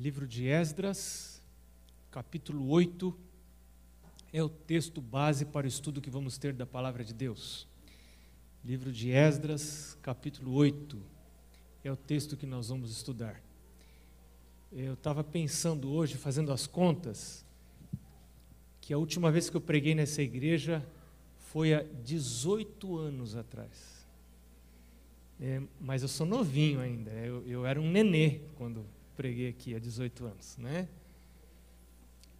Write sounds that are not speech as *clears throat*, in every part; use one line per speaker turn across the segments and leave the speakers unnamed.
Livro de Esdras, capítulo 8, é o texto base para o estudo que vamos ter da palavra de Deus. Livro de Esdras, capítulo 8, é o texto que nós vamos estudar. Eu estava pensando hoje, fazendo as contas, que a última vez que eu preguei nessa igreja foi há 18 anos atrás. É, mas eu sou novinho ainda, eu, eu era um nenê quando preguei aqui há 18 anos, né?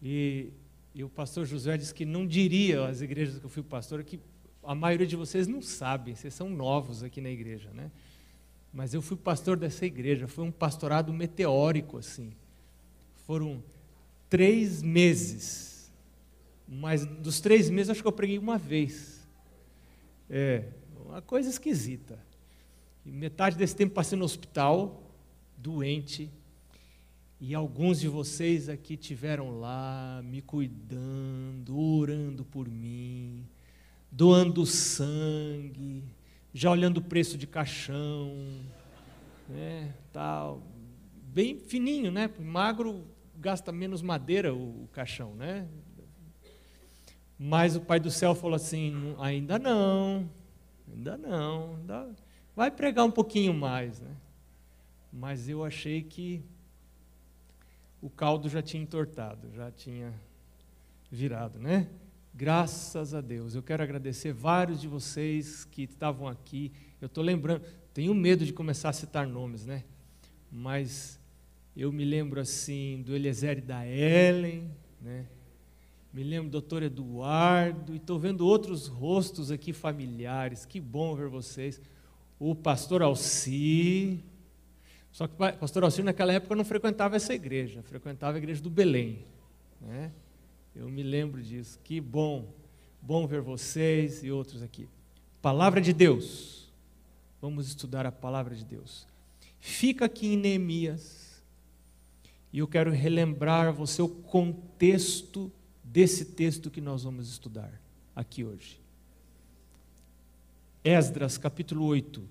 E, e o pastor José disse que não diria às igrejas que eu fui pastor que a maioria de vocês não sabem, vocês são novos aqui na igreja, né? Mas eu fui pastor dessa igreja, foi um pastorado meteórico, assim. Foram três meses, mas dos três meses acho que eu preguei uma vez. É, uma coisa esquisita. E metade desse tempo passei no hospital, doente, e alguns de vocês aqui tiveram lá me cuidando, orando por mim, doando sangue, já olhando o preço de caixão, né, tal, bem fininho, né? Magro gasta menos madeira o, o caixão, né? Mas o Pai do Céu falou assim: ainda não, ainda não, ainda vai pregar um pouquinho mais, né? Mas eu achei que o caldo já tinha entortado, já tinha virado, né? Graças a Deus. Eu quero agradecer vários de vocês que estavam aqui. Eu estou lembrando, tenho medo de começar a citar nomes, né? Mas eu me lembro assim do Eliezer e da Ellen, né? Me lembro do doutor Eduardo, e estou vendo outros rostos aqui familiares. Que bom ver vocês. O pastor Alci, só que o pastor Alcir naquela época não frequentava essa igreja, frequentava a igreja do Belém. Né? Eu me lembro disso. Que bom, bom ver vocês e outros aqui. Palavra de Deus. Vamos estudar a palavra de Deus. Fica aqui em Neemias. E eu quero relembrar a você o contexto desse texto que nós vamos estudar aqui hoje. Esdras, capítulo 8.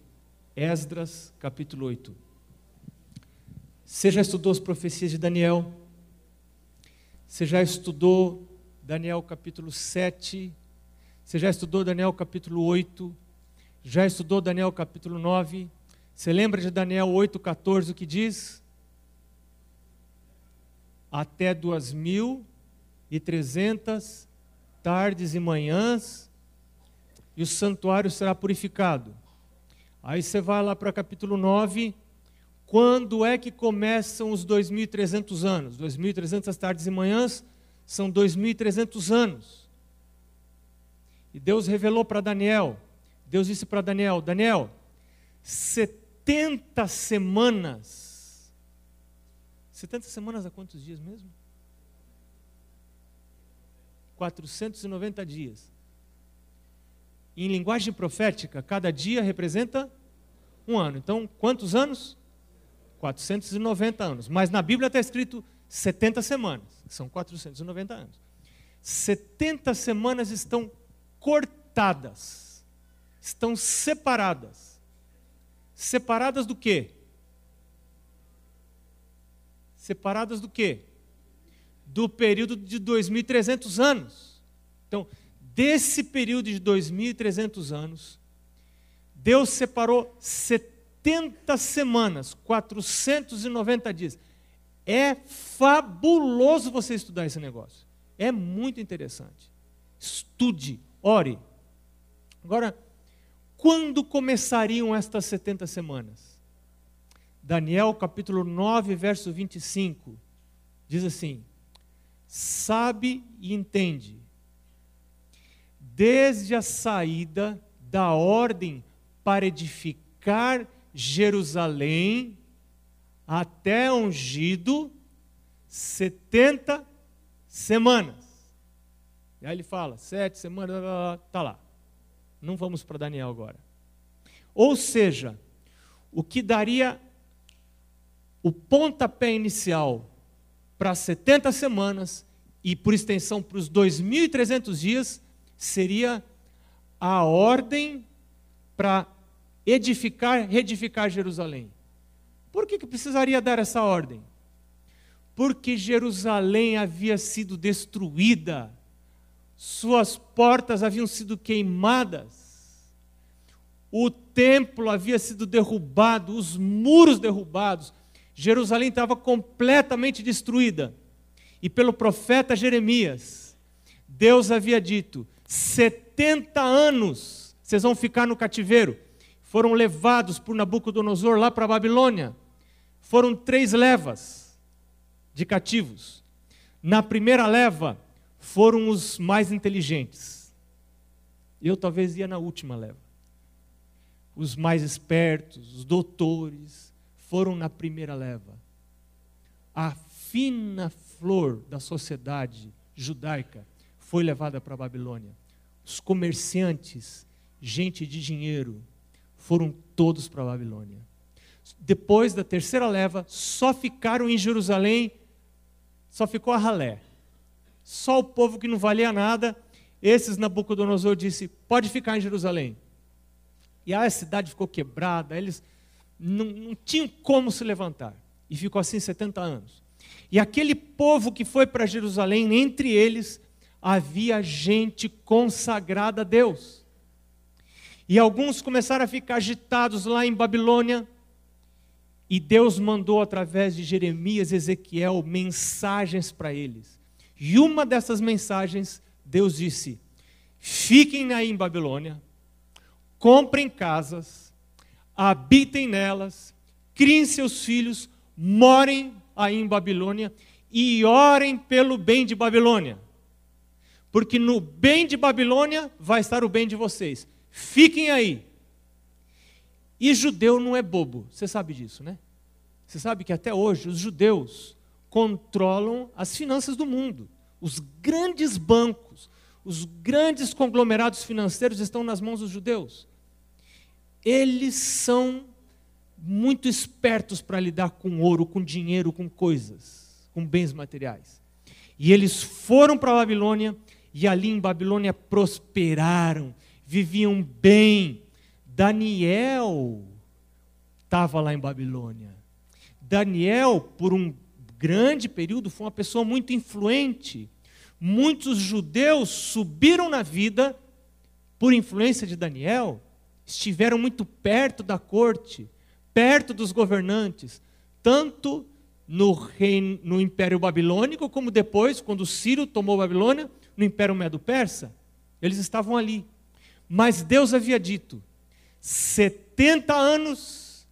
Esdras, capítulo 8. Você já estudou as profecias de Daniel? Você já estudou Daniel capítulo 7? Você já estudou Daniel capítulo 8? Já estudou Daniel capítulo 9? Você lembra de Daniel 8,14 o que diz? Até duas mil e trezentas tardes e manhãs, e o santuário será purificado. Aí você vai lá para capítulo 9, quando é que começam os 2.300 anos? 2.300 tardes e manhãs são 2.300 anos. E Deus revelou para Daniel, Deus disse para Daniel: Daniel, 70 semanas. 70 semanas há quantos dias mesmo? 490 dias. Em linguagem profética, cada dia representa um ano. Então, quantos anos? 490 anos. Mas na Bíblia está escrito 70 semanas, são 490 anos. 70 semanas estão cortadas, estão separadas. Separadas do quê? Separadas do quê? Do período de 2.300 anos. Então, desse período de 2.300 anos, Deus separou 70 70 semanas, 490 dias. É fabuloso você estudar esse negócio. É muito interessante. Estude, ore. Agora, quando começariam estas 70 semanas? Daniel capítulo 9, verso 25, diz assim: Sabe e entende, desde a saída da ordem para edificar Jerusalém até ungido 70 semanas. E aí ele fala, sete semanas, está lá. Não vamos para Daniel agora. Ou seja, o que daria o pontapé inicial para 70 semanas e por extensão para os 2.300 dias seria a ordem para edificar, reedificar Jerusalém. Por que, que precisaria dar essa ordem? porque Jerusalém havia sido destruída, suas portas haviam sido queimadas, o templo havia sido derrubado, os muros derrubados, Jerusalém estava completamente destruída. E pelo profeta Jeremias, Deus havia dito: 70 anos vocês vão ficar no cativeiro. Foram levados por Nabucodonosor lá para a Babilônia. Foram três levas de cativos. Na primeira leva foram os mais inteligentes. Eu talvez ia na última leva. Os mais espertos, os doutores, foram na primeira leva. A fina flor da sociedade judaica foi levada para a Babilônia. Os comerciantes, gente de dinheiro, foram todos para a Babilônia. Depois da terceira leva, só ficaram em Jerusalém, só ficou a ralé. Só o povo que não valia nada, esses Nabucodonosor disse: pode ficar em Jerusalém. E a cidade ficou quebrada, eles não, não tinham como se levantar. E ficou assim 70 anos. E aquele povo que foi para Jerusalém, entre eles havia gente consagrada a Deus. E alguns começaram a ficar agitados lá em Babilônia. E Deus mandou, através de Jeremias e Ezequiel, mensagens para eles. E uma dessas mensagens, Deus disse: Fiquem aí em Babilônia, comprem casas, habitem nelas, criem seus filhos, morem aí em Babilônia e orem pelo bem de Babilônia. Porque no bem de Babilônia vai estar o bem de vocês. Fiquem aí. E judeu não é bobo, você sabe disso, né? Você sabe que até hoje os judeus controlam as finanças do mundo. Os grandes bancos, os grandes conglomerados financeiros estão nas mãos dos judeus eles são muito espertos para lidar com ouro, com dinheiro, com coisas, com bens materiais. E eles foram para a Babilônia e ali em Babilônia prosperaram, viviam bem. Daniel estava lá em Babilônia. Daniel, por um grande período, foi uma pessoa muito influente. Muitos judeus subiram na vida por influência de Daniel estiveram muito perto da corte, perto dos governantes, tanto no, reino, no Império Babilônico, como depois, quando Ciro tomou Babilônia, no Império Medo-Persa. Eles estavam ali. Mas Deus havia dito: 70 anos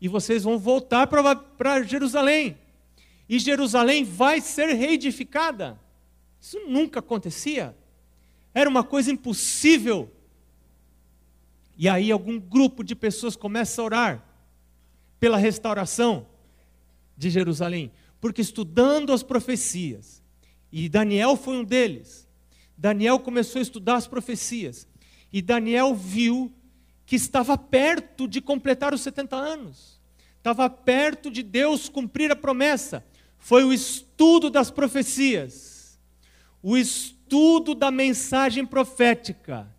e vocês vão voltar para Jerusalém. E Jerusalém vai ser reedificada. Isso nunca acontecia. Era uma coisa impossível e aí algum grupo de pessoas começa a orar pela restauração de Jerusalém, porque estudando as profecias, e Daniel foi um deles. Daniel começou a estudar as profecias, e Daniel viu que estava perto de completar os 70 anos. Estava perto de Deus cumprir a promessa. Foi o estudo das profecias, o estudo da mensagem profética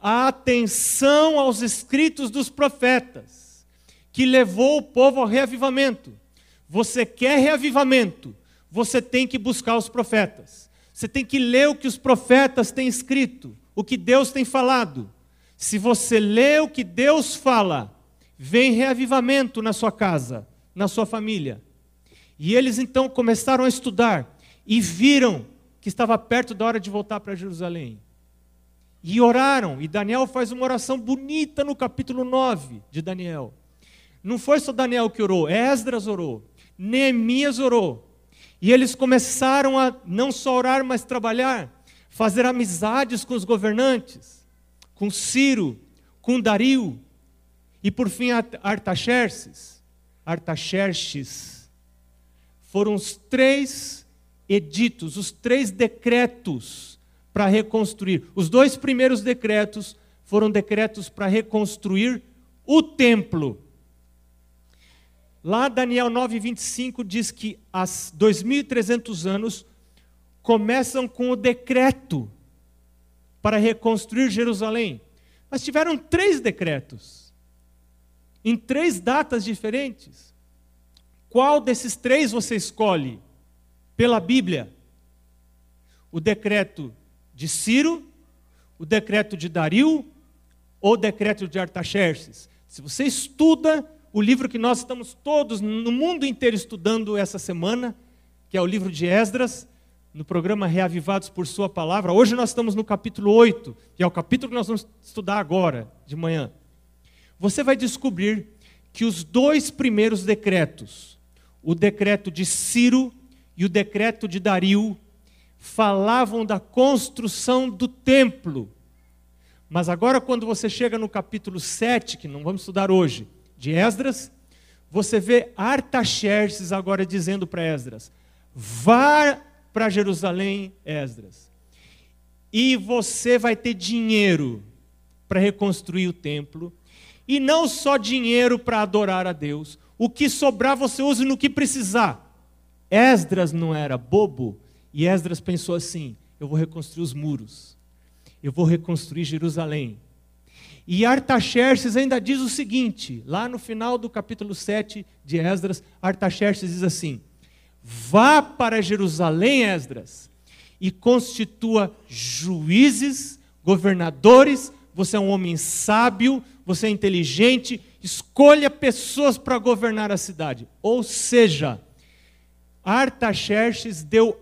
a atenção aos escritos dos profetas, que levou o povo ao reavivamento. Você quer reavivamento, você tem que buscar os profetas. Você tem que ler o que os profetas têm escrito, o que Deus tem falado. Se você lê o que Deus fala, vem reavivamento na sua casa, na sua família. E eles então começaram a estudar e viram que estava perto da hora de voltar para Jerusalém. E oraram, e Daniel faz uma oração bonita no capítulo 9 de Daniel. Não foi só Daniel que orou, Esdras orou, Neemias orou. E eles começaram a não só orar, mas trabalhar, fazer amizades com os governantes, com Ciro, com Dario, e por fim Artaxerxes. Artaxerxes. Foram os três editos, os três decretos para reconstruir. Os dois primeiros decretos foram decretos para reconstruir o templo. Lá Daniel 9:25 diz que as 2300 anos começam com o decreto para reconstruir Jerusalém. Mas tiveram três decretos em três datas diferentes. Qual desses três você escolhe? pela Bíblia, o decreto de Ciro, o decreto de Dario ou o decreto de Artaxerxes. Se você estuda o livro que nós estamos todos no mundo inteiro estudando essa semana, que é o livro de Esdras, no programa Reavivados por Sua Palavra. Hoje nós estamos no capítulo 8, que é o capítulo que nós vamos estudar agora, de manhã. Você vai descobrir que os dois primeiros decretos, o decreto de Ciro e o decreto de Dario, falavam da construção do templo. Mas agora, quando você chega no capítulo 7, que não vamos estudar hoje, de Esdras, você vê Artaxerxes agora dizendo para Esdras: vá para Jerusalém, Esdras, e você vai ter dinheiro para reconstruir o templo, e não só dinheiro para adorar a Deus, o que sobrar você use no que precisar. Esdras não era bobo, e Esdras pensou assim: eu vou reconstruir os muros, eu vou reconstruir Jerusalém. E Artaxerxes ainda diz o seguinte, lá no final do capítulo 7 de Esdras, Artaxerxes diz assim: Vá para Jerusalém, Esdras, e constitua juízes, governadores, você é um homem sábio, você é inteligente, escolha pessoas para governar a cidade. Ou seja, Artaxerxes deu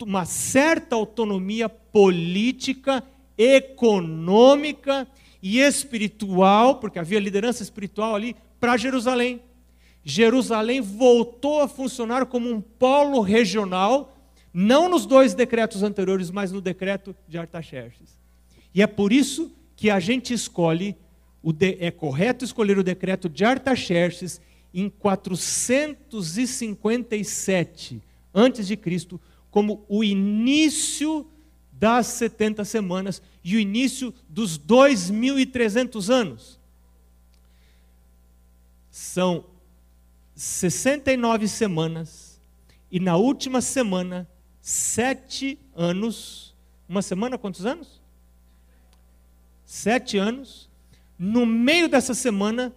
uma certa autonomia política, econômica e espiritual, porque havia liderança espiritual ali, para Jerusalém. Jerusalém voltou a funcionar como um polo regional, não nos dois decretos anteriores, mas no decreto de Artaxerxes. E é por isso que a gente escolhe, é correto escolher o decreto de Artaxerxes em 457 antes de Cristo como o início das 70 semanas e o início dos 2300 anos. São 69 semanas e na última semana sete anos. Uma semana quantos anos? Sete anos. No meio dessa semana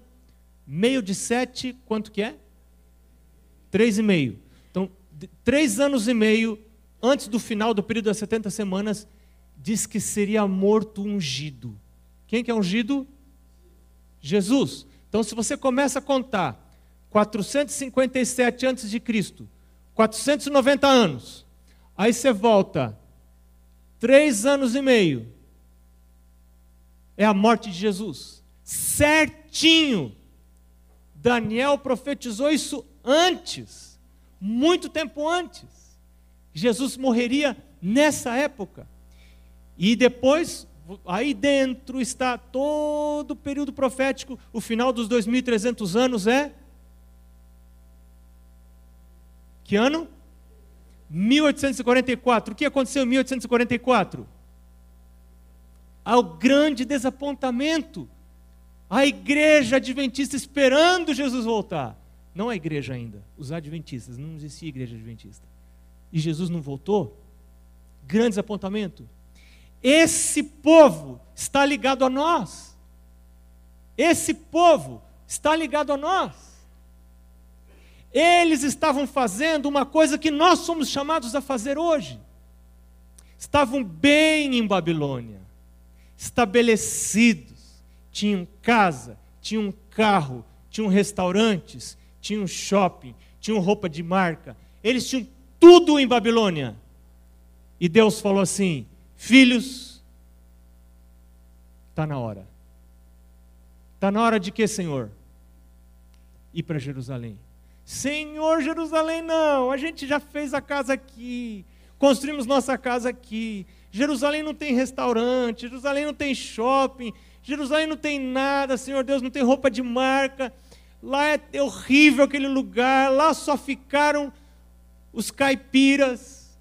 Meio de sete, quanto que é? Três e meio. Então, três anos e meio antes do final do período das 70 semanas, diz que seria morto ungido. Quem que é ungido? Jesus. Então, se você começa a contar 457 antes de Cristo, 490 anos, aí você volta três anos e meio, é a morte de Jesus, certinho. Daniel profetizou isso antes, muito tempo antes. Jesus morreria nessa época. E depois, aí dentro está todo o período profético, o final dos 2300 anos é que ano? 1844. O que aconteceu em 1844? Ao grande desapontamento a igreja adventista esperando Jesus voltar. Não a igreja ainda, os adventistas, não existia igreja adventista. E Jesus não voltou? Grande desapontamento. Esse povo está ligado a nós. Esse povo está ligado a nós. Eles estavam fazendo uma coisa que nós somos chamados a fazer hoje. Estavam bem em Babilônia, estabelecidos tinham casa, tinham carro, tinham restaurantes, tinham shopping, tinham roupa de marca. Eles tinham tudo em Babilônia. E Deus falou assim: Filhos, está na hora. Está na hora de quê, Senhor? Ir para Jerusalém. Senhor, Jerusalém não, a gente já fez a casa aqui, construímos nossa casa aqui. Jerusalém não tem restaurante, Jerusalém não tem shopping, Jerusalém não tem nada, Senhor Deus, não tem roupa de marca. Lá é horrível aquele lugar, lá só ficaram os caipiras.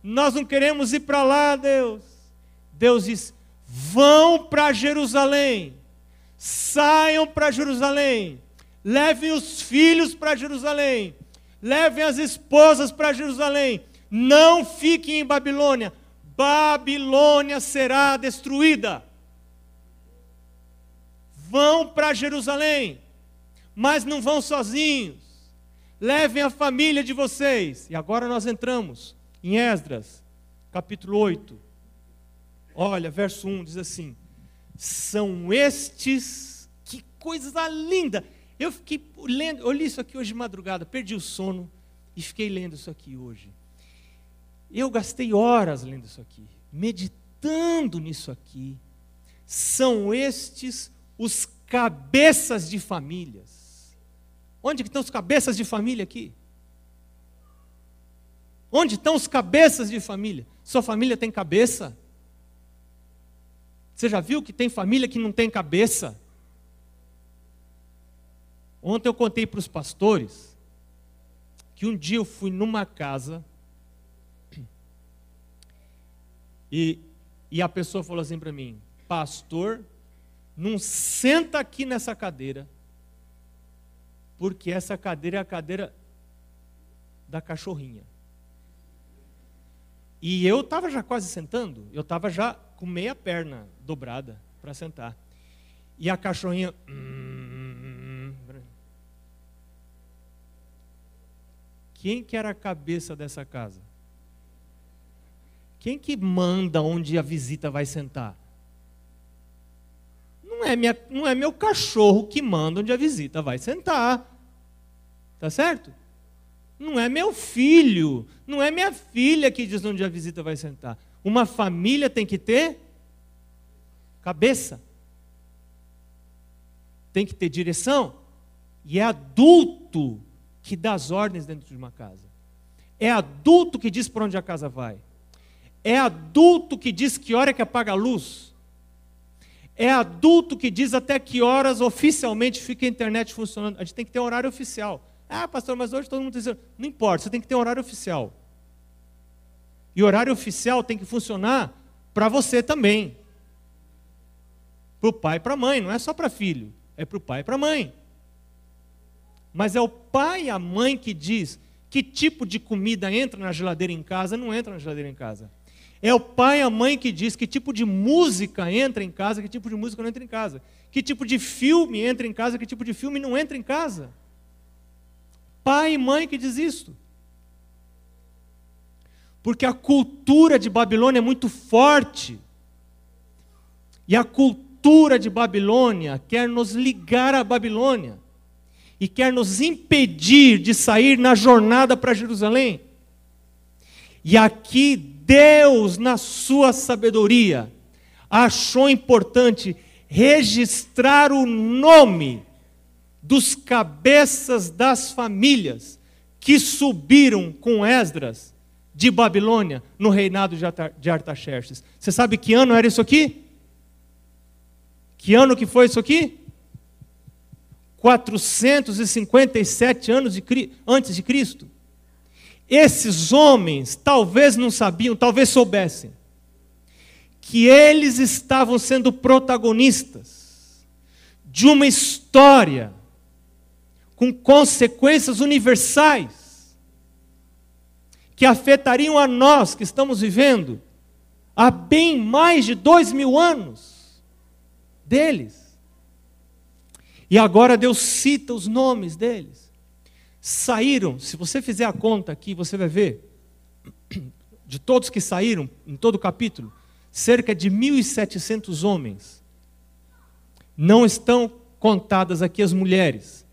Nós não queremos ir para lá, Deus. Deus diz: vão para Jerusalém, saiam para Jerusalém, levem os filhos para Jerusalém, levem as esposas para Jerusalém, não fiquem em Babilônia. Babilônia será destruída vão para Jerusalém, mas não vão sozinhos. levem a família de vocês. E agora nós entramos em Esdras, capítulo 8. Olha, verso 1 diz assim: São estes, que coisa linda! Eu fiquei lendo, eu li isso aqui hoje de madrugada, perdi o sono e fiquei lendo isso aqui hoje. Eu gastei horas lendo isso aqui, meditando nisso aqui. São estes os cabeças de famílias. Onde estão os cabeças de família aqui? Onde estão os cabeças de família? Sua família tem cabeça? Você já viu que tem família que não tem cabeça? Ontem eu contei para os pastores que um dia eu fui numa casa e, e a pessoa falou assim para mim: Pastor, não senta aqui nessa cadeira, porque essa cadeira é a cadeira da cachorrinha. E eu estava já quase sentando, eu estava já com meia perna dobrada para sentar. E a cachorrinha. Hum, quem que era a cabeça dessa casa? Quem que manda onde a visita vai sentar? Não é, minha, não é meu cachorro que manda onde a visita vai sentar. Tá certo? Não é meu filho, não é minha filha que diz onde a visita vai sentar. Uma família tem que ter cabeça, tem que ter direção, e é adulto que dá as ordens dentro de uma casa. É adulto que diz para onde a casa vai. É adulto que diz que hora é que apaga a luz. É adulto que diz até que horas oficialmente fica a internet funcionando. A gente tem que ter um horário oficial. Ah, pastor, mas hoje todo mundo está dizendo. Não importa, você tem que ter um horário oficial. E horário oficial tem que funcionar para você também. Para o pai e para a mãe, não é só para filho, é para o pai e para a mãe. Mas é o pai e a mãe que diz que tipo de comida entra na geladeira em casa, não entra na geladeira em casa. É o pai e a mãe que diz que tipo de música entra em casa, que tipo de música não entra em casa. Que tipo de filme entra em casa, que tipo de filme não entra em casa. Pai e mãe que diz isto. Porque a cultura de Babilônia é muito forte. E a cultura de Babilônia quer nos ligar à Babilônia. E quer nos impedir de sair na jornada para Jerusalém. E aqui Deus, na sua sabedoria, achou importante registrar o nome dos cabeças das famílias que subiram com Esdras de Babilônia no reinado de Artaxerxes. Você sabe que ano era isso aqui? Que ano que foi isso aqui? 457 anos de, antes de Cristo. Esses homens talvez não sabiam, talvez soubessem, que eles estavam sendo protagonistas de uma história com consequências universais que afetariam a nós que estamos vivendo há bem mais de dois mil anos deles. E agora Deus cita os nomes deles. Saíram, se você fizer a conta aqui, você vai ver, *clears throat* de todos que saíram, em todo o capítulo, cerca de 1.700 homens. Não estão contadas aqui as mulheres.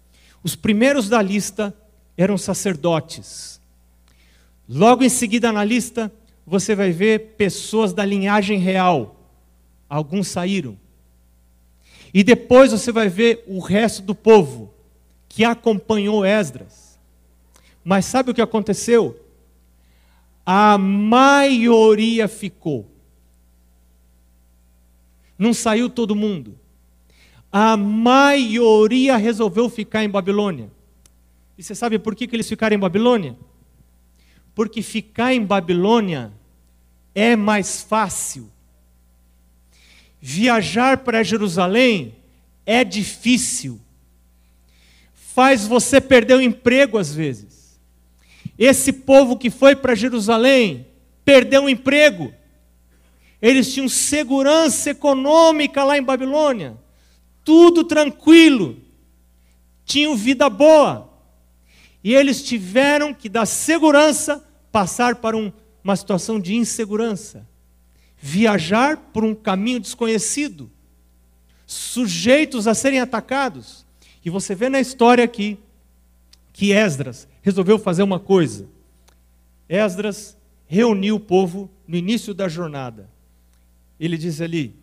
Os primeiros da lista eram sacerdotes. Logo em seguida na lista, você vai ver pessoas da linhagem real. Alguns saíram. E depois você vai ver o resto do povo que acompanhou Esdras. Mas sabe o que aconteceu? A maioria ficou. Não saiu todo mundo a maioria resolveu ficar em Babilônia. E você sabe por que, que eles ficaram em Babilônia? Porque ficar em Babilônia é mais fácil. Viajar para Jerusalém é difícil. Faz você perder o emprego às vezes. Esse povo que foi para Jerusalém perdeu o emprego. Eles tinham segurança econômica lá em Babilônia tudo tranquilo, tinham vida boa. E eles tiveram que, da segurança, passar para um, uma situação de insegurança. Viajar por um caminho desconhecido, sujeitos a serem atacados. E você vê na história aqui que Esdras resolveu fazer uma coisa. Esdras reuniu o povo no início da jornada. Ele diz ali,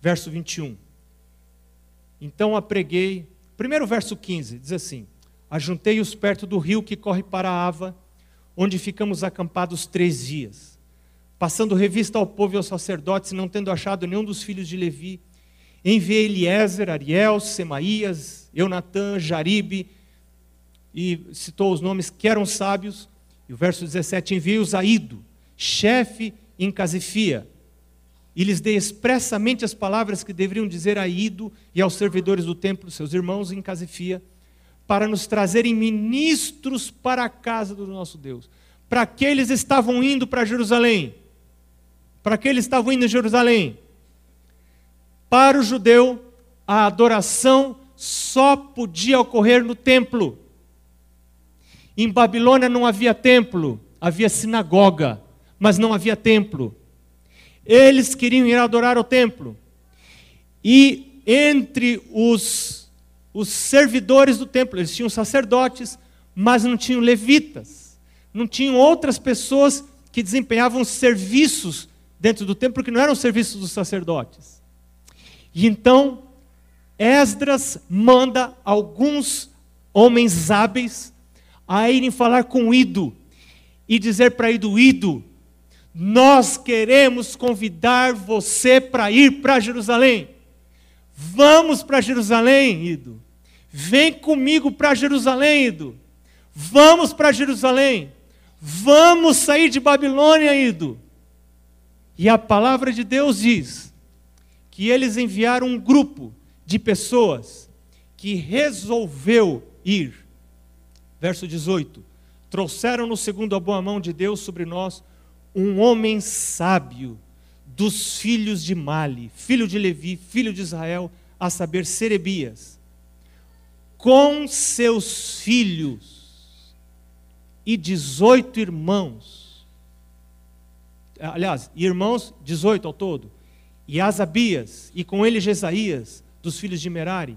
verso 21. Então apreguei, primeiro verso 15, diz assim: Ajuntei-os perto do rio que corre para a Ava, onde ficamos acampados três dias. Passando revista ao povo e aos sacerdotes, não tendo achado nenhum dos filhos de Levi, enviei Eliezer, Ariel, Semaías, Eunatã, Jaribe, e citou os nomes que eram sábios. E o verso 17: Enviei-os a Ido, chefe em Casifia, e lhes dei expressamente as palavras que deveriam dizer a Ido e aos servidores do templo, seus irmãos em Casifia, para nos trazerem ministros para a casa do nosso Deus. Para que eles estavam indo para Jerusalém? Para que eles estavam indo em Jerusalém? Para o judeu, a adoração só podia ocorrer no templo. Em Babilônia não havia templo, havia sinagoga, mas não havia templo. Eles queriam ir adorar ao templo. E entre os, os servidores do templo, eles tinham sacerdotes, mas não tinham levitas. Não tinham outras pessoas que desempenhavam serviços dentro do templo, que não eram serviços dos sacerdotes. E então, Esdras manda alguns homens hábeis a irem falar com Ido e dizer para Ido: Ido, nós queremos convidar você para ir para Jerusalém. Vamos para Jerusalém, Ido. Vem comigo para Jerusalém, Ido. Vamos para Jerusalém. Vamos sair de Babilônia, Ido. E a palavra de Deus diz que eles enviaram um grupo de pessoas que resolveu ir verso 18: Trouxeram-no segundo a boa mão de Deus sobre nós um homem sábio dos filhos de Mali, filho de Levi, filho de Israel, a saber, Serebias, com seus filhos e 18 irmãos. Aliás, irmãos, 18 ao todo. E Asabias, e com ele Jesaías, dos filhos de Merari,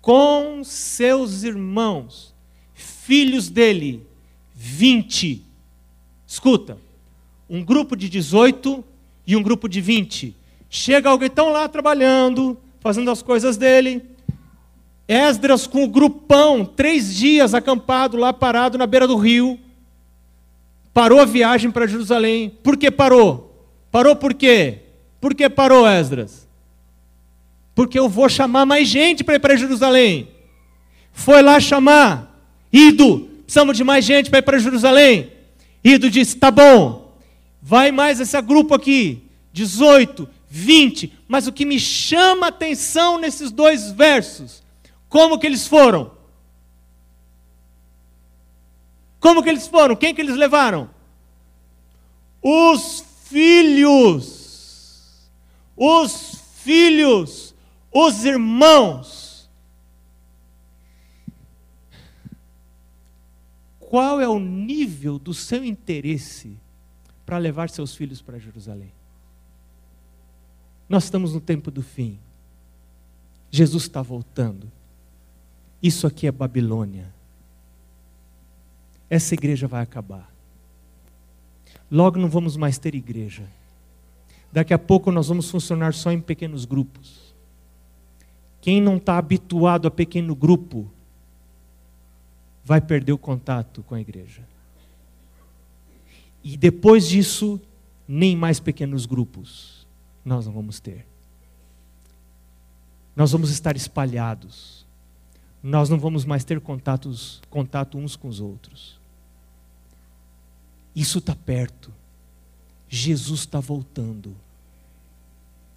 com seus irmãos, filhos dele, 20. Escuta, um grupo de 18 e um grupo de 20. Chega alguém, estão lá trabalhando, fazendo as coisas dele. Esdras com o grupão, três dias acampado lá parado na beira do rio. Parou a viagem para Jerusalém. Por que parou? Parou por quê? Por que parou, Esdras? Porque eu vou chamar mais gente para ir para Jerusalém. Foi lá chamar. Ido, precisamos de mais gente para ir para Jerusalém. Ido disse: tá bom, vai mais esse grupo aqui, 18, 20. Mas o que me chama a atenção nesses dois versos, como que eles foram? Como que eles foram? Quem que eles levaram? Os filhos. Os filhos, os irmãos. qual é o nível do seu interesse para levar seus filhos para Jerusalém? Nós estamos no tempo do fim. Jesus está voltando. Isso aqui é Babilônia. Essa igreja vai acabar. Logo não vamos mais ter igreja. Daqui a pouco nós vamos funcionar só em pequenos grupos. Quem não está habituado a pequeno grupo, vai perder o contato com a igreja. E depois disso, nem mais pequenos grupos nós não vamos ter. Nós vamos estar espalhados. Nós não vamos mais ter contatos, contato uns com os outros. Isso está perto. Jesus está voltando.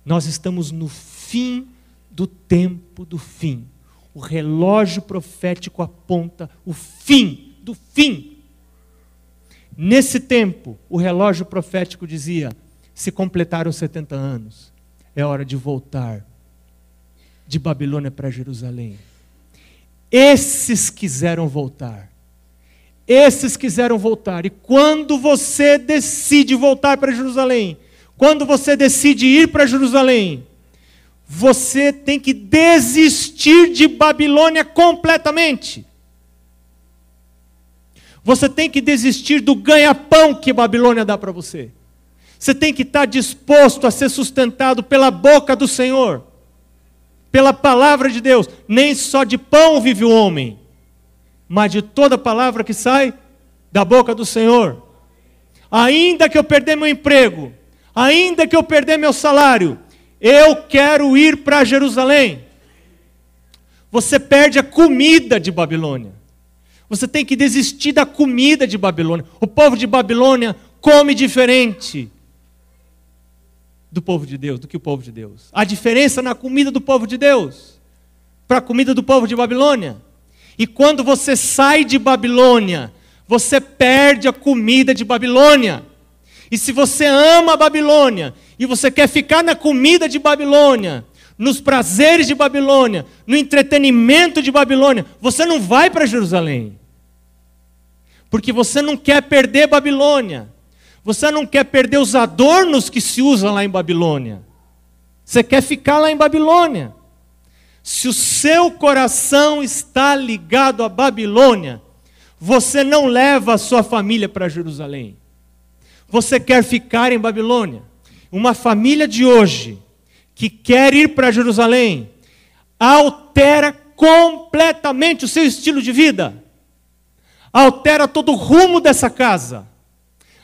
Nós estamos no fim do tempo do fim o relógio profético aponta o fim do fim. Nesse tempo, o relógio profético dizia: se completaram 70 anos, é hora de voltar de Babilônia para Jerusalém. Esses quiseram voltar. Esses quiseram voltar. E quando você decide voltar para Jerusalém, quando você decide ir para Jerusalém, você tem que desistir de Babilônia completamente. Você tem que desistir do ganha-pão que Babilônia dá para você. Você tem que estar disposto a ser sustentado pela boca do Senhor, pela palavra de Deus. Nem só de pão vive o homem, mas de toda palavra que sai da boca do Senhor. Ainda que eu perder meu emprego, ainda que eu perder meu salário, eu quero ir para Jerusalém. Você perde a comida de Babilônia. Você tem que desistir da comida de Babilônia. O povo de Babilônia come diferente do povo de Deus, do que o povo de Deus. A diferença na comida do povo de Deus para a comida do povo de Babilônia. E quando você sai de Babilônia, você perde a comida de Babilônia. E se você ama a Babilônia e você quer ficar na comida de Babilônia, nos prazeres de Babilônia, no entretenimento de Babilônia, você não vai para Jerusalém. Porque você não quer perder Babilônia. Você não quer perder os adornos que se usam lá em Babilônia. Você quer ficar lá em Babilônia. Se o seu coração está ligado à Babilônia, você não leva a sua família para Jerusalém. Você quer ficar em Babilônia? Uma família de hoje que quer ir para Jerusalém altera completamente o seu estilo de vida, altera todo o rumo dessa casa,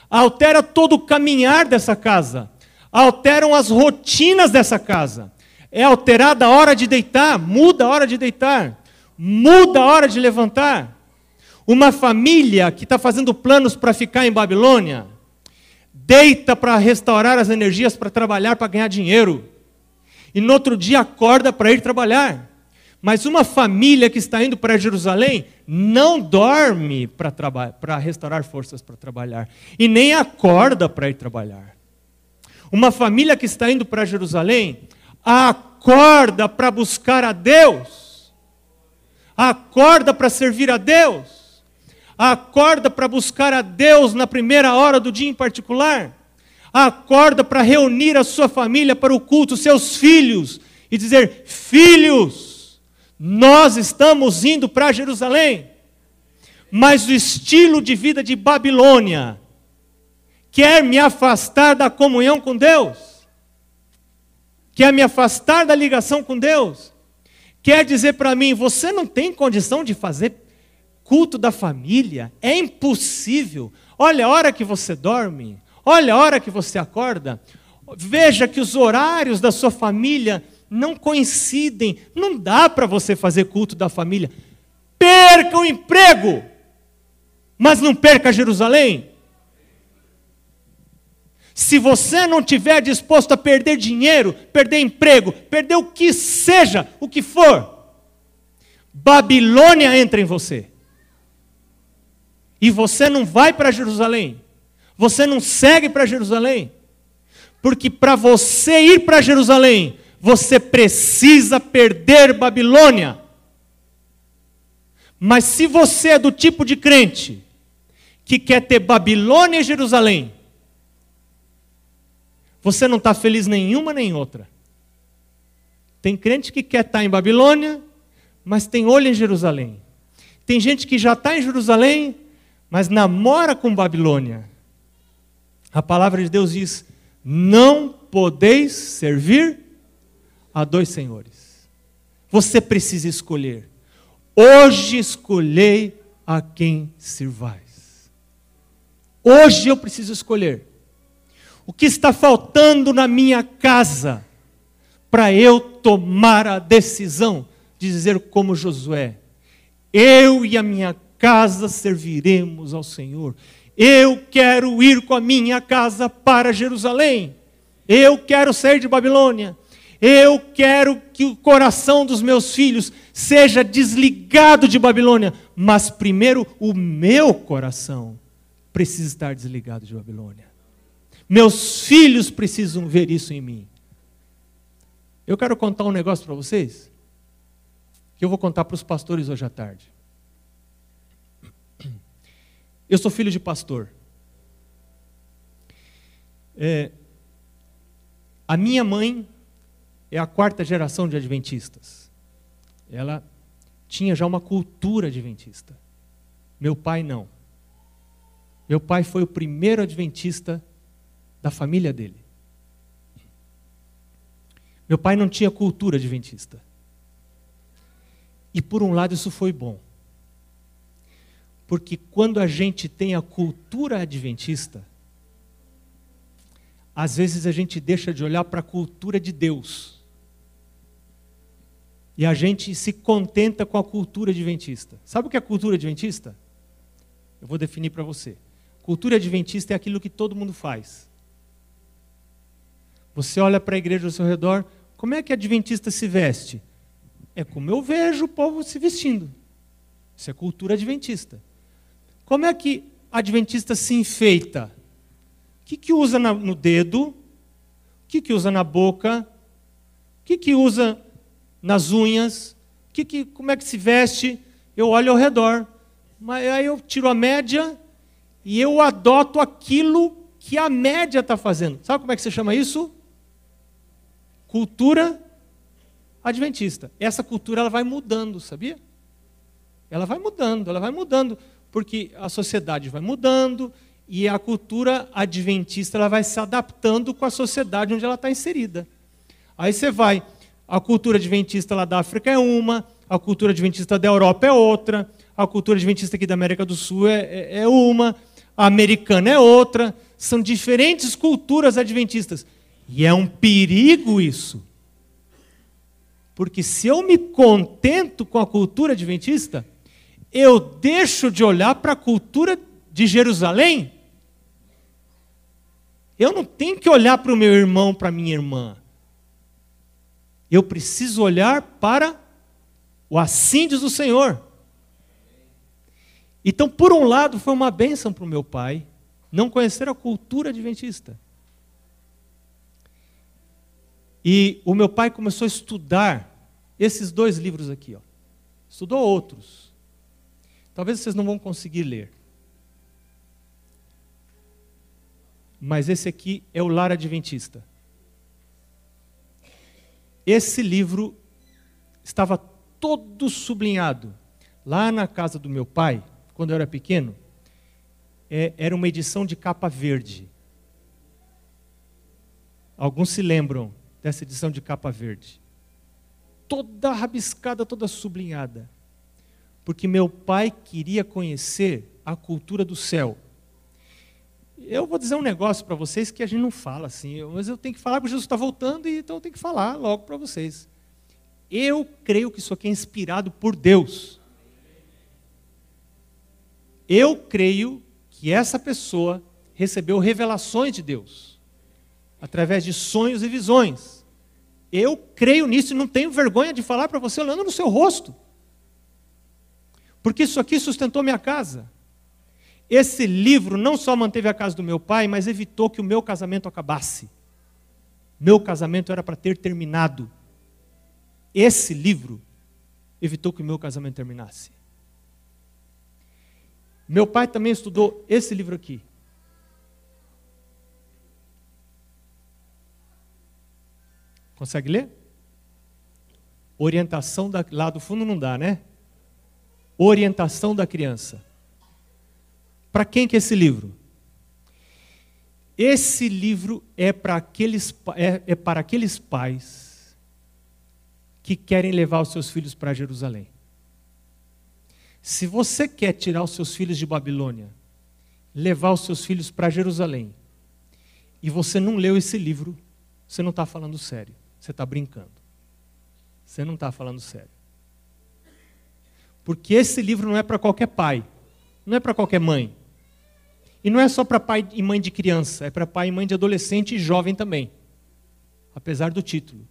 altera todo o caminhar dessa casa, alteram as rotinas dessa casa. É alterada a hora de deitar, muda a hora de deitar, muda a hora de levantar. Uma família que está fazendo planos para ficar em Babilônia, deita para restaurar as energias para trabalhar, para ganhar dinheiro. E no outro dia acorda para ir trabalhar. Mas uma família que está indo para Jerusalém não dorme para restaurar forças para trabalhar. E nem acorda para ir trabalhar. Uma família que está indo para Jerusalém acorda para buscar a Deus. Acorda para servir a Deus acorda para buscar a Deus na primeira hora do dia em particular, acorda para reunir a sua família para o culto, seus filhos, e dizer: Filhos, nós estamos indo para Jerusalém. Mas o estilo de vida de Babilônia quer me afastar da comunhão com Deus, quer me afastar da ligação com Deus, quer dizer para mim: você não tem condição de fazer culto da família é impossível. Olha a hora que você dorme, olha a hora que você acorda. Veja que os horários da sua família não coincidem. Não dá para você fazer culto da família. Perca o emprego, mas não perca Jerusalém. Se você não tiver disposto a perder dinheiro, perder emprego, perder o que seja, o que for, Babilônia entra em você e você não vai para Jerusalém, você não segue para Jerusalém, porque para você ir para Jerusalém, você precisa perder Babilônia. Mas se você é do tipo de crente que quer ter Babilônia e Jerusalém, você não está feliz nenhuma nem outra. Tem crente que quer estar tá em Babilônia, mas tem olho em Jerusalém. Tem gente que já está em Jerusalém, mas namora com Babilônia. A palavra de Deus diz: não podeis servir a dois senhores. Você precisa escolher. Hoje escolhei a quem servais. Hoje eu preciso escolher. O que está faltando na minha casa para eu tomar a decisão de dizer como Josué: eu e a minha casa serviremos ao Senhor. Eu quero ir com a minha casa para Jerusalém. Eu quero sair de Babilônia. Eu quero que o coração dos meus filhos seja desligado de Babilônia. Mas primeiro o meu coração precisa estar desligado de Babilônia. Meus filhos precisam ver isso em mim. Eu quero contar um negócio para vocês. que eu vou contar para os pastores hoje à tarde. Eu sou filho de pastor. É, a minha mãe é a quarta geração de adventistas. Ela tinha já uma cultura adventista. Meu pai não. Meu pai foi o primeiro adventista da família dele. Meu pai não tinha cultura adventista. E por um lado isso foi bom. Porque quando a gente tem a cultura adventista, às vezes a gente deixa de olhar para a cultura de Deus. E a gente se contenta com a cultura adventista. Sabe o que é cultura adventista? Eu vou definir para você. Cultura adventista é aquilo que todo mundo faz. Você olha para a igreja ao seu redor, como é que adventista se veste? É como eu vejo o povo se vestindo. Isso é cultura adventista. Como é que adventista se enfeita? O que, que usa no dedo? O que, que usa na boca? O que, que usa nas unhas? Que que, como é que se veste? Eu olho ao redor. Mas aí eu tiro a média e eu adoto aquilo que a média está fazendo. Sabe como é que você chama isso? Cultura adventista. Essa cultura ela vai mudando, sabia? Ela vai mudando, ela vai mudando porque a sociedade vai mudando e a cultura adventista ela vai se adaptando com a sociedade onde ela está inserida. Aí você vai, a cultura adventista lá da África é uma, a cultura adventista da Europa é outra, a cultura adventista aqui da América do Sul é, é, é uma, a americana é outra, são diferentes culturas adventistas. E é um perigo isso. Porque se eu me contento com a cultura adventista, eu deixo de olhar para a cultura de Jerusalém? Eu não tenho que olhar para o meu irmão, para a minha irmã. Eu preciso olhar para o assim diz o Senhor. Então, por um lado, foi uma bênção para o meu pai não conhecer a cultura adventista. E o meu pai começou a estudar esses dois livros aqui. Ó. Estudou outros. Talvez vocês não vão conseguir ler. Mas esse aqui é o Lar Adventista. Esse livro estava todo sublinhado. Lá na casa do meu pai, quando eu era pequeno, é, era uma edição de capa verde. Alguns se lembram dessa edição de capa verde. Toda rabiscada, toda sublinhada porque meu pai queria conhecer a cultura do céu. Eu vou dizer um negócio para vocês que a gente não fala assim, mas eu tenho que falar porque Jesus está voltando, e então eu tenho que falar logo para vocês. Eu creio que isso aqui é inspirado por Deus. Eu creio que essa pessoa recebeu revelações de Deus, através de sonhos e visões. Eu creio nisso e não tenho vergonha de falar para você olhando no seu rosto porque isso aqui sustentou minha casa. Esse livro não só manteve a casa do meu pai, mas evitou que o meu casamento acabasse. Meu casamento era para ter terminado. Esse livro evitou que o meu casamento terminasse. Meu pai também estudou esse livro aqui. Consegue ler? Orientação da, lá do fundo não dá, né? Orientação da criança. Para quem que é esse livro? Esse livro é para aqueles, é, é para aqueles pais que querem levar os seus filhos para Jerusalém. Se você quer tirar os seus filhos de Babilônia, levar os seus filhos para Jerusalém, e você não leu esse livro, você não está falando sério, você está brincando. Você não está falando sério. Porque esse livro não é para qualquer pai, não é para qualquer mãe. E não é só para pai e mãe de criança, é para pai e mãe de adolescente e jovem também, apesar do título.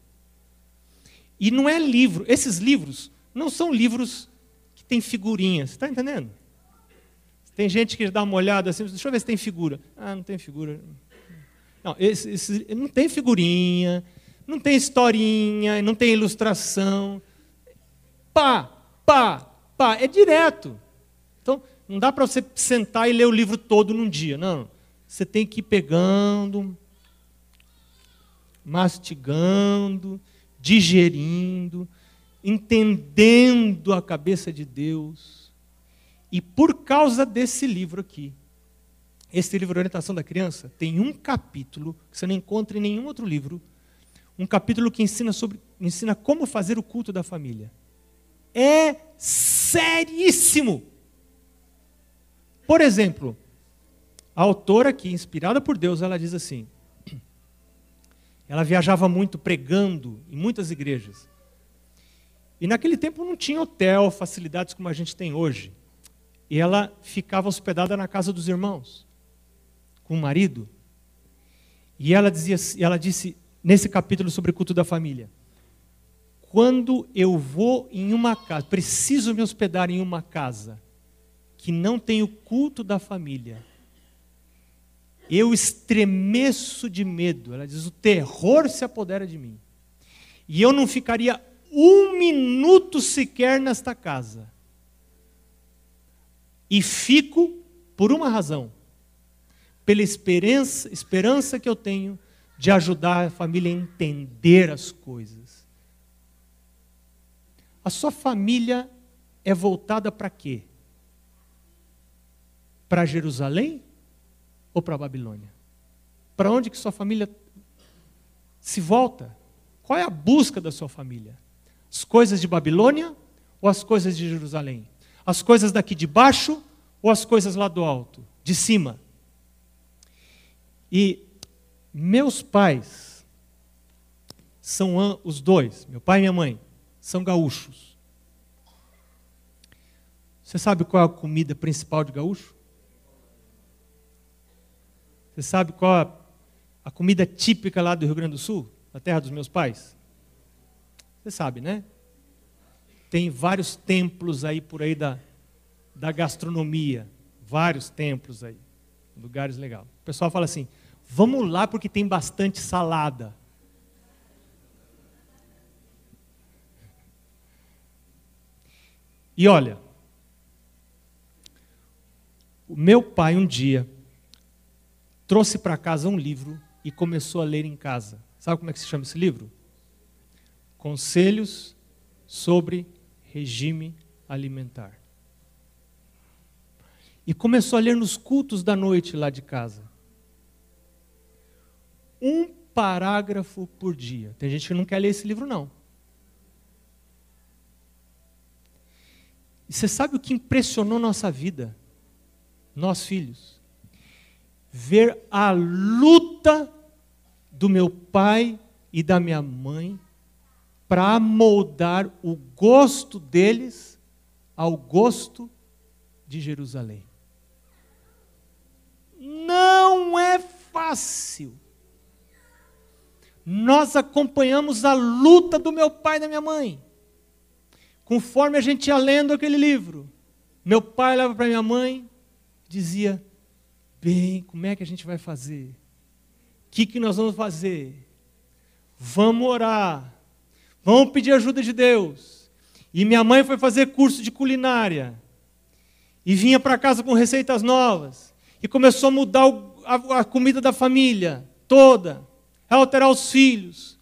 E não é livro, esses livros não são livros que têm figurinhas, está entendendo? Tem gente que dá uma olhada assim, deixa eu ver se tem figura. Ah, não tem figura. Não, esse, esse, não tem figurinha, não tem historinha, não tem ilustração. pá, pá, pá, é direto. Não dá para você sentar e ler o livro todo num dia, não. Você tem que ir pegando, mastigando, digerindo, entendendo a cabeça de Deus. E por causa desse livro aqui, esse livro Orientação da Criança, tem um capítulo que você não encontra em nenhum outro livro, um capítulo que ensina sobre ensina como fazer o culto da família. É seríssimo. Por exemplo, a autora aqui, inspirada por Deus, ela diz assim: ela viajava muito pregando em muitas igrejas. E naquele tempo não tinha hotel, facilidades como a gente tem hoje. E ela ficava hospedada na casa dos irmãos, com o marido. E ela, dizia, ela disse nesse capítulo sobre o culto da família: Quando eu vou em uma casa, preciso me hospedar em uma casa que não tem o culto da família, eu estremeço de medo. Ela diz: o terror se apodera de mim. E eu não ficaria um minuto sequer nesta casa. E fico por uma razão: pela esperança, esperança que eu tenho de ajudar a família a entender as coisas. A sua família é voltada para quê? Para Jerusalém ou para a Babilônia? Para onde que sua família se volta? Qual é a busca da sua família? As coisas de Babilônia ou as coisas de Jerusalém? As coisas daqui de baixo ou as coisas lá do alto, de cima? E meus pais são os dois, meu pai e minha mãe, são gaúchos. Você sabe qual é a comida principal de gaúcho? Você sabe qual a, comida típica lá do Rio Grande do Sul, da terra dos meus pais? Você sabe, né? Tem vários templos aí por aí da, da gastronomia. Vários templos aí. Lugares legais. O pessoal fala assim: vamos lá porque tem bastante salada. E olha, o meu pai um dia trouxe para casa um livro e começou a ler em casa. Sabe como é que se chama esse livro? Conselhos sobre regime alimentar. E começou a ler nos cultos da noite lá de casa. Um parágrafo por dia. Tem gente que não quer ler esse livro, não. E você sabe o que impressionou nossa vida? Nós, filhos ver a luta do meu pai e da minha mãe para moldar o gosto deles ao gosto de Jerusalém. Não é fácil. Nós acompanhamos a luta do meu pai e da minha mãe. Conforme a gente ia lendo aquele livro, meu pai leva para minha mãe, dizia: bem, como é que a gente vai fazer? O que, que nós vamos fazer? Vamos orar. Vamos pedir ajuda de Deus. E minha mãe foi fazer curso de culinária. E vinha para casa com receitas novas. E começou a mudar a, comida da família toda. A alterar os filhos.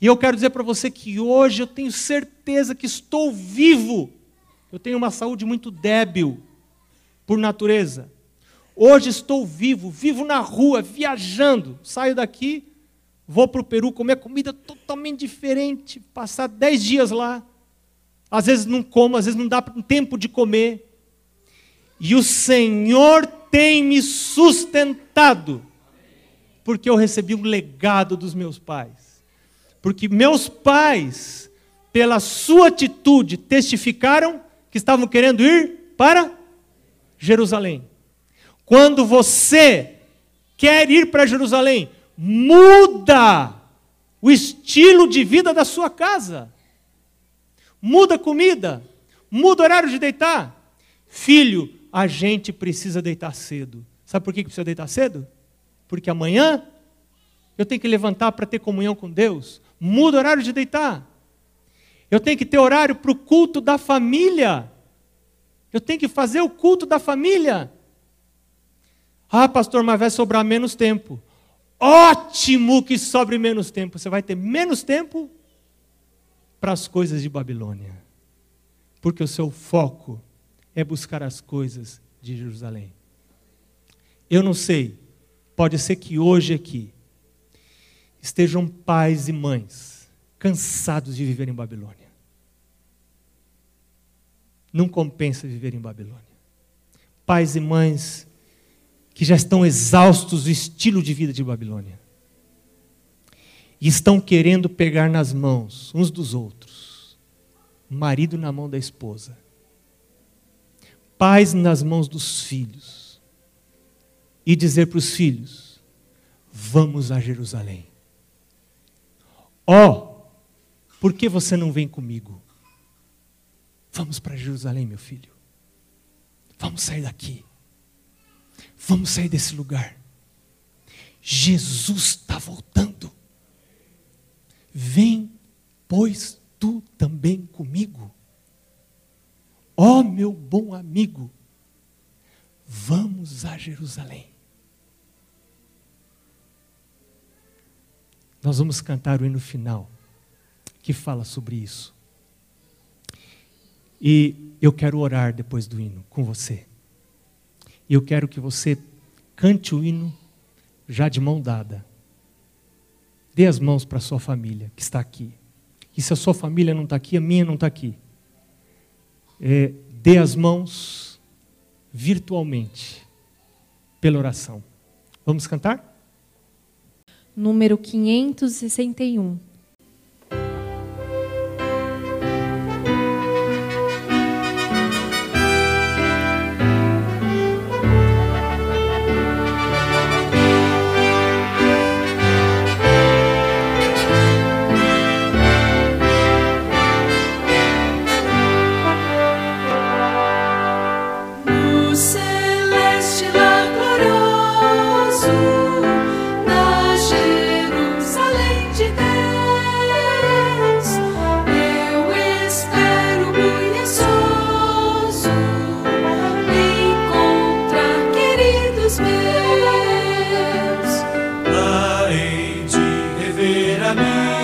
E eu quero dizer para você que hoje eu tenho certeza que estou vivo. Eu tenho uma saúde muito débil, por natureza. Hoje estou vivo, vivo na rua, viajando. Saio daqui, vou para o Peru comer comida totalmente diferente, passar dez dias lá. Às vezes não como, às vezes não dá tempo de comer. E o Senhor tem me sustentado, porque eu recebi um legado dos meus pais. Porque meus pais, pela sua atitude, testificaram que estavam querendo ir para Jerusalém. Quando você quer ir para Jerusalém, muda o estilo de vida da sua casa. Muda a comida, muda o horário de deitar. Filho, a gente precisa deitar cedo. Sabe por que precisa deitar cedo? Porque amanhã eu tenho que levantar para ter comunhão com Deus. Muda o horário de deitar. Eu tenho que ter horário para o culto da família. Eu tenho que fazer o culto da família. Ah, pastor, mas vai sobrar menos tempo. Ótimo que sobre menos tempo. Você vai ter menos tempo para as coisas de Babilônia. Porque o seu foco é buscar as coisas de Jerusalém. Eu não sei, pode ser que hoje aqui estejam pais e mães cansados de viver em Babilônia. Não compensa viver em Babilônia. Pais e mães que já estão exaustos do estilo de vida de Babilônia. E estão querendo pegar nas mãos uns dos outros. Marido na mão da esposa. Pais nas mãos dos filhos. E dizer para os filhos: Vamos a Jerusalém. Ó, oh, por que você não vem comigo? Vamos para Jerusalém, meu filho. Vamos sair daqui. Vamos sair desse lugar. Jesus está voltando. Vem, pois, tu também comigo. Ó oh, meu bom amigo, vamos a Jerusalém. Nós vamos cantar o hino final que fala sobre isso. E eu quero orar depois do hino com você. E eu quero que você cante o hino já de mão dada. Dê as mãos para a sua família que está aqui. E se a sua família não está aqui, a minha não está aqui. É, dê as mãos virtualmente pela oração. Vamos cantar?
Número 561.
Amen.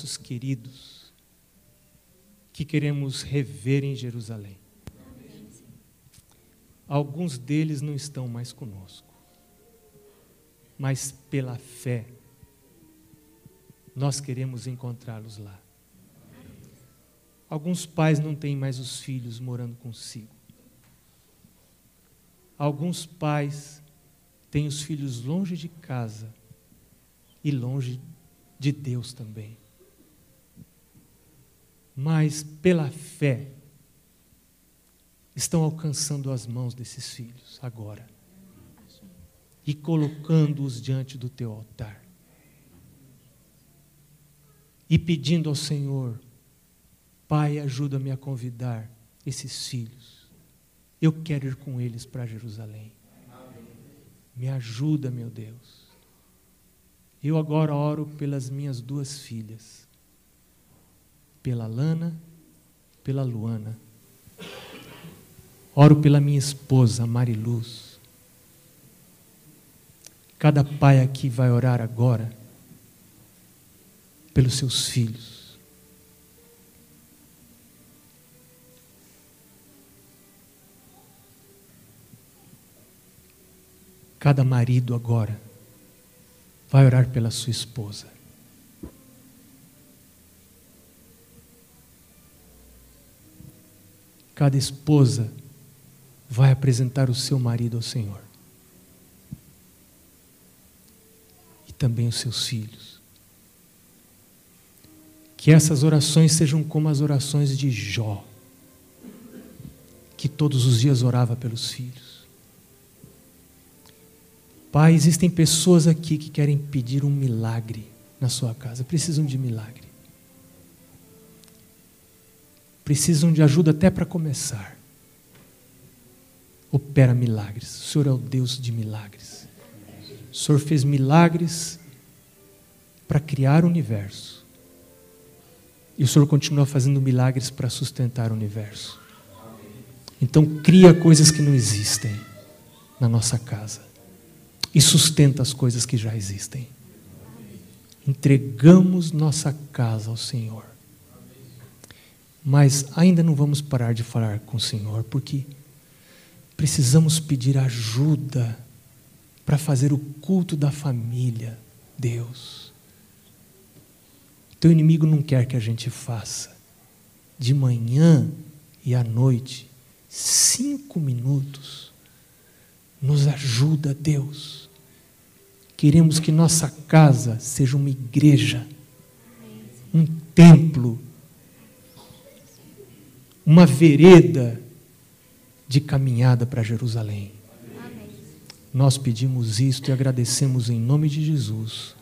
Nossos queridos que queremos rever em Jerusalém. Alguns deles não estão mais conosco, mas pela fé, nós queremos encontrá-los lá. Alguns pais não têm mais os filhos morando consigo. Alguns pais têm os filhos longe de casa e longe de Deus também. Mas pela fé, estão alcançando as mãos desses filhos agora e colocando-os diante do teu altar e pedindo ao Senhor, Pai, ajuda-me a convidar esses filhos. Eu quero ir com eles para Jerusalém. Me ajuda, meu Deus. Eu agora oro pelas minhas duas filhas, pela Lana, pela Luana. Oro pela minha esposa, Mariluz. Cada pai aqui vai orar agora pelos seus filhos. Cada marido agora vai orar pela sua esposa. Cada esposa vai apresentar o seu marido ao Senhor. E também os seus filhos. Que essas orações sejam como as orações de Jó, que todos os dias orava pelos filhos. Pai, existem pessoas aqui que querem pedir um milagre na sua casa, precisam de milagre. Precisam de ajuda até para começar opera milagres. O Senhor é o Deus de milagres. O Senhor fez milagres para criar o universo. E o Senhor continua fazendo milagres para sustentar o universo. Então, cria coisas que não existem na nossa casa e sustenta as coisas que já existem. Entregamos nossa casa ao Senhor. Mas ainda não vamos parar de falar com o Senhor, porque precisamos pedir ajuda para fazer o culto da família, Deus. Teu inimigo não quer que a gente faça de manhã e à noite cinco minutos. Nos ajuda, Deus. Queremos que nossa casa seja uma igreja, um templo, uma vereda de caminhada para Jerusalém. Amém. Nós pedimos isto e agradecemos em nome de Jesus.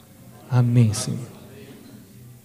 Amém, Senhor.